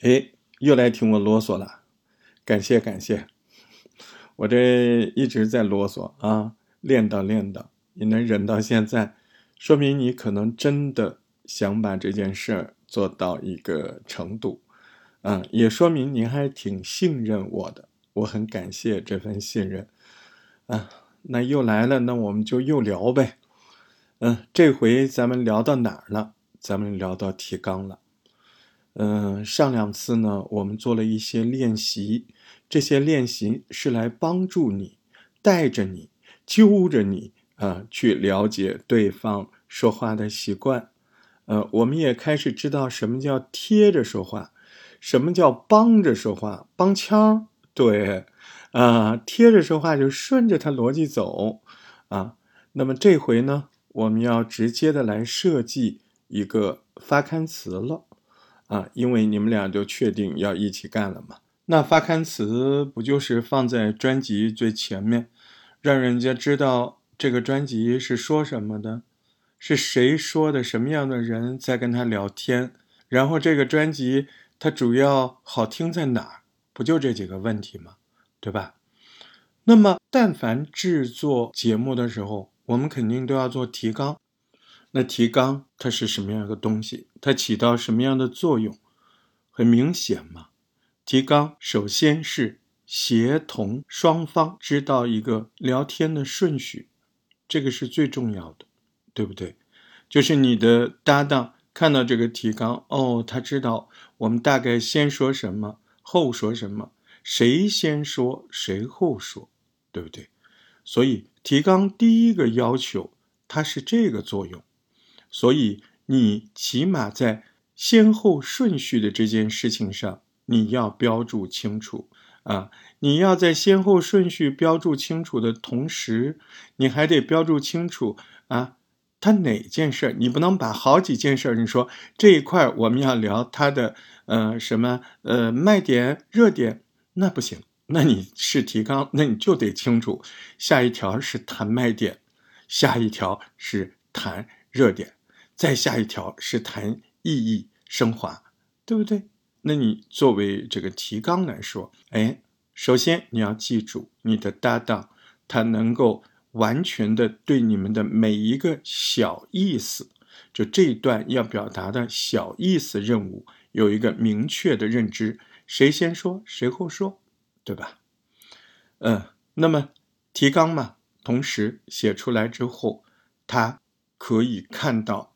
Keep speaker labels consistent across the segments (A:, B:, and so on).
A: 哎，又来听我啰嗦了，感谢感谢，我这一直在啰嗦啊，练到练到，你能忍到现在，说明你可能真的想把这件事儿做到一个程度，嗯，也说明您还挺信任我的，我很感谢这份信任，啊，那又来了，那我们就又聊呗，嗯，这回咱们聊到哪儿了？咱们聊到提纲了。嗯，上两次呢，我们做了一些练习，这些练习是来帮助你，带着你，揪着你啊，去了解对方说话的习惯。呃，我们也开始知道什么叫贴着说话，什么叫帮着说话，帮腔。对，啊，贴着说话就顺着他逻辑走啊。那么这回呢，我们要直接的来设计一个发刊词了。啊，因为你们俩就确定要一起干了嘛？那发刊词不就是放在专辑最前面，让人家知道这个专辑是说什么的，是谁说的，什么样的人在跟他聊天，然后这个专辑它主要好听在哪儿？不就这几个问题吗？对吧？那么，但凡制作节目的时候，我们肯定都要做提纲。那提纲它是什么样的东西？它起到什么样的作用？很明显嘛。提纲首先是协同双方知道一个聊天的顺序，这个是最重要的，对不对？就是你的搭档看到这个提纲，哦，他知道我们大概先说什么，后说什么，谁先说谁后说，对不对？所以提纲第一个要求，它是这个作用。所以，你起码在先后顺序的这件事情上，你要标注清楚啊！你要在先后顺序标注清楚的同时，你还得标注清楚啊，他哪件事儿，你不能把好几件事儿，你说这一块我们要聊他的呃什么呃卖点热点，那不行，那你是提纲，那你就得清楚，下一条是谈卖点，下一条是谈热点。再下一条是谈意义升华，对不对？那你作为这个提纲来说，哎，首先你要记住，你的搭档他能够完全的对你们的每一个小意思，就这一段要表达的小意思任务有一个明确的认知，谁先说谁后说，对吧？嗯，那么提纲嘛，同时写出来之后，他可以看到。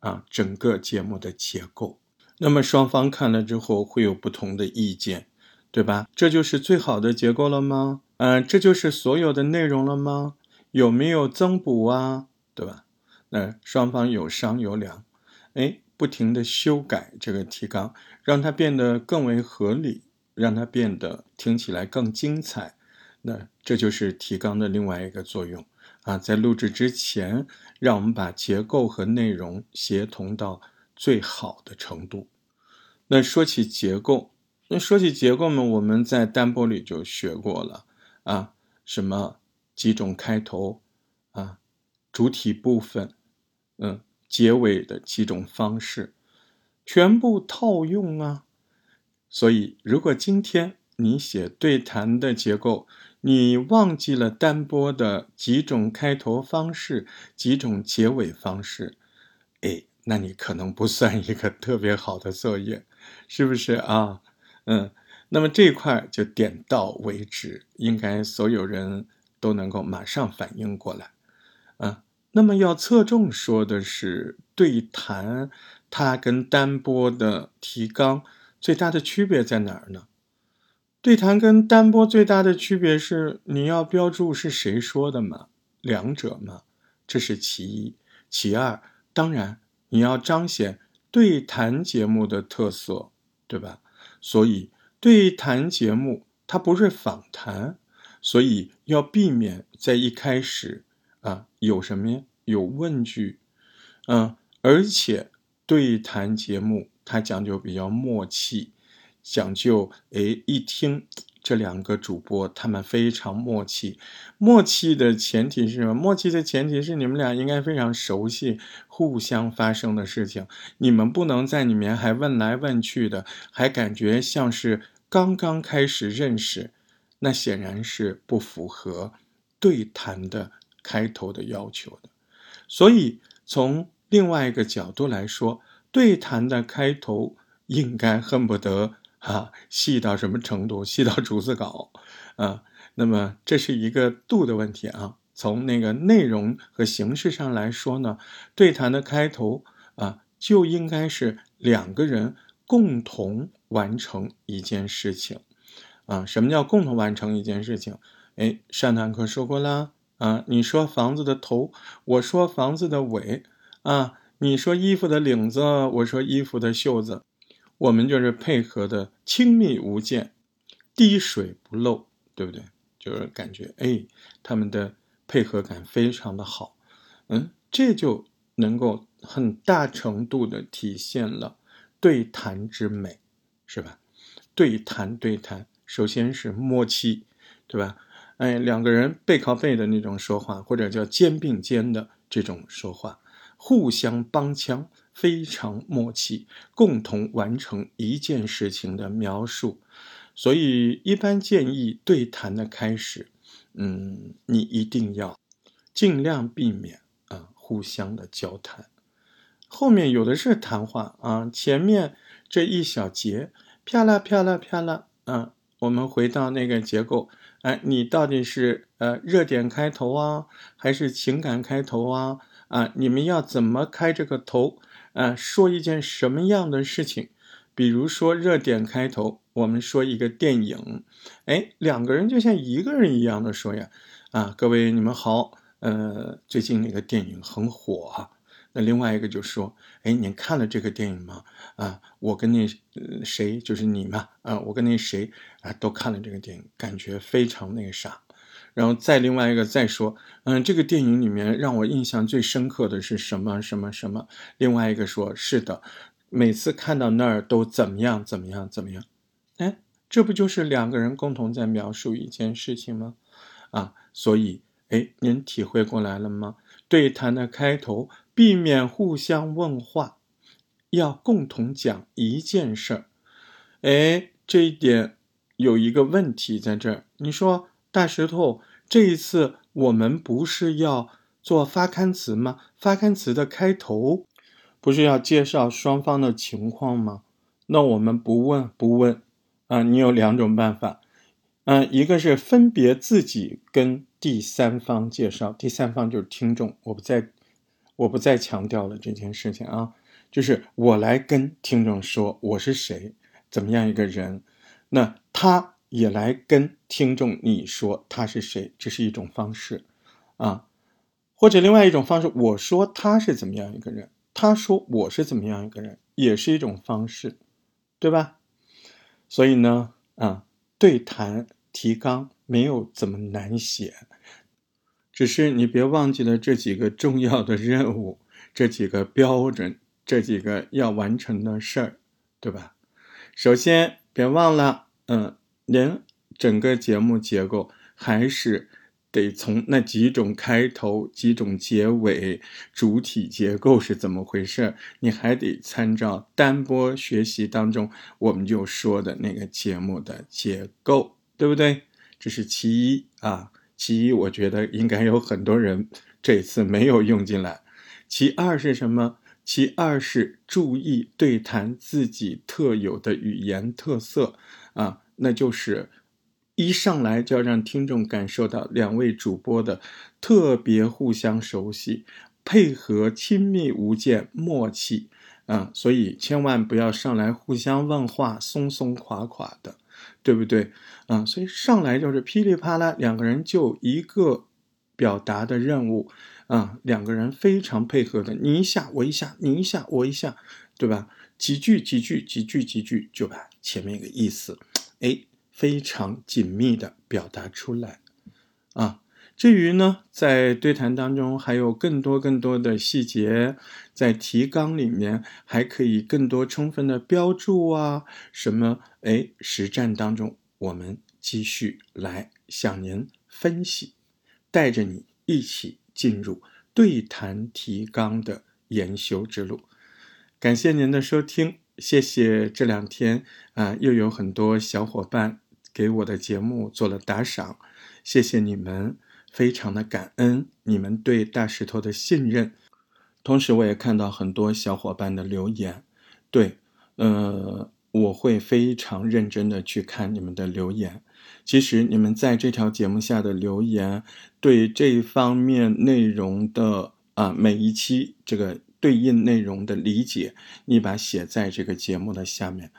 A: 啊，整个节目的结构，那么双方看了之后会有不同的意见，对吧？这就是最好的结构了吗？嗯，这就是所有的内容了吗？有没有增补啊？对吧？那双方有商有量，哎，不停的修改这个提纲，让它变得更为合理，让它变得听起来更精彩。那这就是提纲的另外一个作用。啊，在录制之前，让我们把结构和内容协同到最好的程度。那说起结构，那说起结构嘛，我们在单播里就学过了啊，什么几种开头啊，主体部分，嗯，结尾的几种方式，全部套用啊。所以，如果今天你写对谈的结构，你忘记了单播的几种开头方式，几种结尾方式，哎，那你可能不算一个特别好的作业，是不是啊？嗯，那么这块就点到为止，应该所有人都能够马上反应过来，啊，那么要侧重说的是对谈，它跟单播的提纲最大的区别在哪儿呢？对谈跟单播最大的区别是，你要标注是谁说的嘛，两者嘛，这是其一。其二，当然你要彰显对谈节目的特色，对吧？所以对谈节目它不是访谈，所以要避免在一开始啊有什么呀？有问句，嗯，而且对谈节目它讲究比较默契。讲究，哎，一听这两个主播他们非常默契。默契的前提是什么？默契的前提是你们俩应该非常熟悉互相发生的事情，你们不能在里面还问来问去的，还感觉像是刚刚开始认识，那显然是不符合对谈的开头的要求的。所以从另外一个角度来说，对谈的开头应该恨不得啊细到什么程度？细到逐字稿啊。那么这是一个度的问题啊。从那个内容和形式上来说呢，对谈的开头啊就应该是两个人共同完成一件事情啊。什么叫共同完成一件事情？哎，上堂课说过啦啊。你说房子的头，我说房子的尾啊。你说衣服的领子，我说衣服的袖子，我们就是配合的亲密无间，滴水不漏，对不对？就是感觉哎，他们的配合感非常的好，嗯，这就能够很大程度的体现了对谈之美，是吧？对谈对谈，首先是默契，对吧？哎，两个人背靠背的那种说话，或者叫肩并肩的这种说话。互相帮腔，非常默契，共同完成一件事情的描述。所以，一般建议对谈的开始，嗯，你一定要尽量避免啊，互相的交谈。后面有的是谈话啊，前面这一小节，啪啦啪啦啪啦，啊，我们回到那个结构，哎，你到底是呃热点开头啊，还是情感开头啊？啊，你们要怎么开这个头？啊，说一件什么样的事情？比如说热点开头，我们说一个电影，哎，两个人就像一个人一样的说呀，啊，各位你们好，呃，最近那个电影很火啊，那另外一个就说，哎，你看了这个电影吗？啊，我跟那谁，就是你嘛，啊，我跟那谁啊，都看了这个电影，感觉非常那个啥。然后再另外一个再说，嗯，这个电影里面让我印象最深刻的是什么什么什么？另外一个说，是的，每次看到那儿都怎么样怎么样怎么样？哎，这不就是两个人共同在描述一件事情吗？啊，所以，哎，您体会过来了吗？对谈的开头，避免互相问话，要共同讲一件事儿。哎，这一点有一个问题在这儿，你说。大石头，这一次我们不是要做发刊词吗？发刊词的开头不是要介绍双方的情况吗？那我们不问不问啊！你有两种办法，嗯，一个是分别自己跟第三方介绍，第三方就是听众，我不再我不再强调了这件事情啊，就是我来跟听众说我是谁，怎么样一个人，那他。也来跟听众你说他是谁，这是一种方式，啊，或者另外一种方式，我说他是怎么样一个人，他说我是怎么样一个人，也是一种方式，对吧？所以呢，啊，对谈提纲没有怎么难写，只是你别忘记了这几个重要的任务，这几个标准，这几个要完成的事儿，对吧？首先别忘了，嗯。连整个节目结构还是得从那几种开头、几种结尾、主体结构是怎么回事？你还得参照单播学习当中我们就说的那个节目的结构，对不对？这是其一啊。其一，我觉得应该有很多人这次没有用进来。其二是什么？其二是注意对谈自己特有的语言特色啊。那就是一上来就要让听众感受到两位主播的特别互相熟悉、配合亲密无间、默契啊，所以千万不要上来互相问话松松垮垮的，对不对啊？所以上来就是噼里啪啦，两个人就一个表达的任务啊，两个人非常配合的，你一下我一下，你一下我一下，对吧？几句几句几句几句就把前面一个意思。哎，非常紧密的表达出来，啊，至于呢，在对谈当中还有更多更多的细节，在提纲里面还可以更多充分的标注啊，什么？哎，实战当中我们继续来向您分析，带着你一起进入对谈提纲的研修之路。感谢您的收听，谢谢这两天啊，又有很多小伙伴给我的节目做了打赏，谢谢你们，非常的感恩你们对大石头的信任。同时，我也看到很多小伙伴的留言，对，呃，我会非常认真的去看你们的留言。其实，你们在这条节目下的留言，对这一方面内容的啊每一期这个对应内容的理解，你把写在这个节目的下面，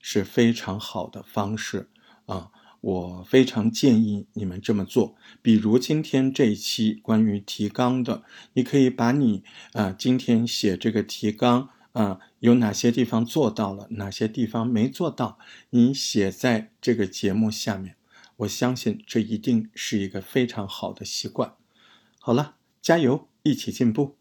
A: 是非常好的方式啊。我非常建议你们这么做，比如今天这一期关于提纲的，你可以把你啊今天写这个提纲啊有哪些地方做到了，哪些地方没做到，你写在这个节目下面。我相信这一定是一个非常好的习惯。好了，加油，一起进步。